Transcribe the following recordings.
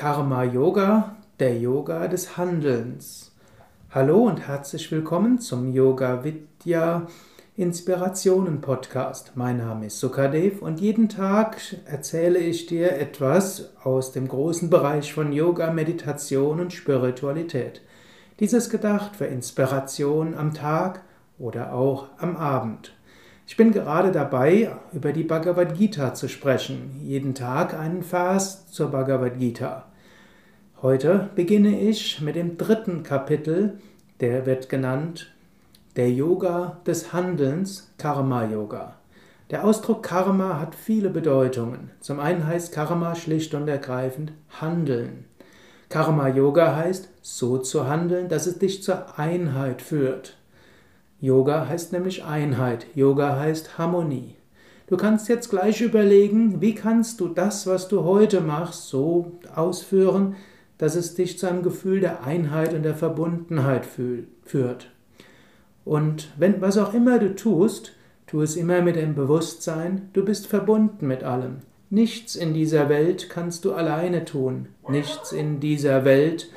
Karma Yoga, der Yoga des Handelns. Hallo und herzlich willkommen zum Yoga Vidya Inspirationen Podcast. Mein Name ist Sukadev und jeden Tag erzähle ich dir etwas aus dem großen Bereich von Yoga, Meditation und Spiritualität. Dies ist gedacht für Inspiration am Tag oder auch am Abend. Ich bin gerade dabei, über die Bhagavad Gita zu sprechen. Jeden Tag einen Vers zur Bhagavad Gita. Heute beginne ich mit dem dritten Kapitel, der wird genannt der Yoga des Handelns, Karma Yoga. Der Ausdruck Karma hat viele Bedeutungen. Zum einen heißt Karma schlicht und ergreifend Handeln. Karma Yoga heißt so zu handeln, dass es dich zur Einheit führt. Yoga heißt nämlich Einheit, Yoga heißt Harmonie. Du kannst jetzt gleich überlegen, wie kannst du das, was du heute machst, so ausführen, dass es dich zu einem Gefühl der Einheit und der Verbundenheit führt. Und wenn was auch immer du tust, tu es immer mit dem Bewusstsein, du bist verbunden mit allem. Nichts in dieser Welt kannst du alleine tun. Nichts in dieser Welt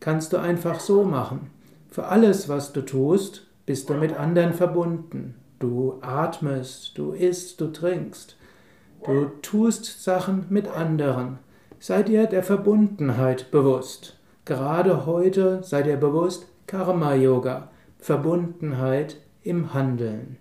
kannst du einfach so machen. Für alles, was du tust, bist du mit anderen verbunden. Du atmest, du isst, du trinkst. Du tust Sachen mit anderen. Sei dir der Verbundenheit bewusst. Gerade heute sei dir bewusst Karma Yoga, Verbundenheit im Handeln.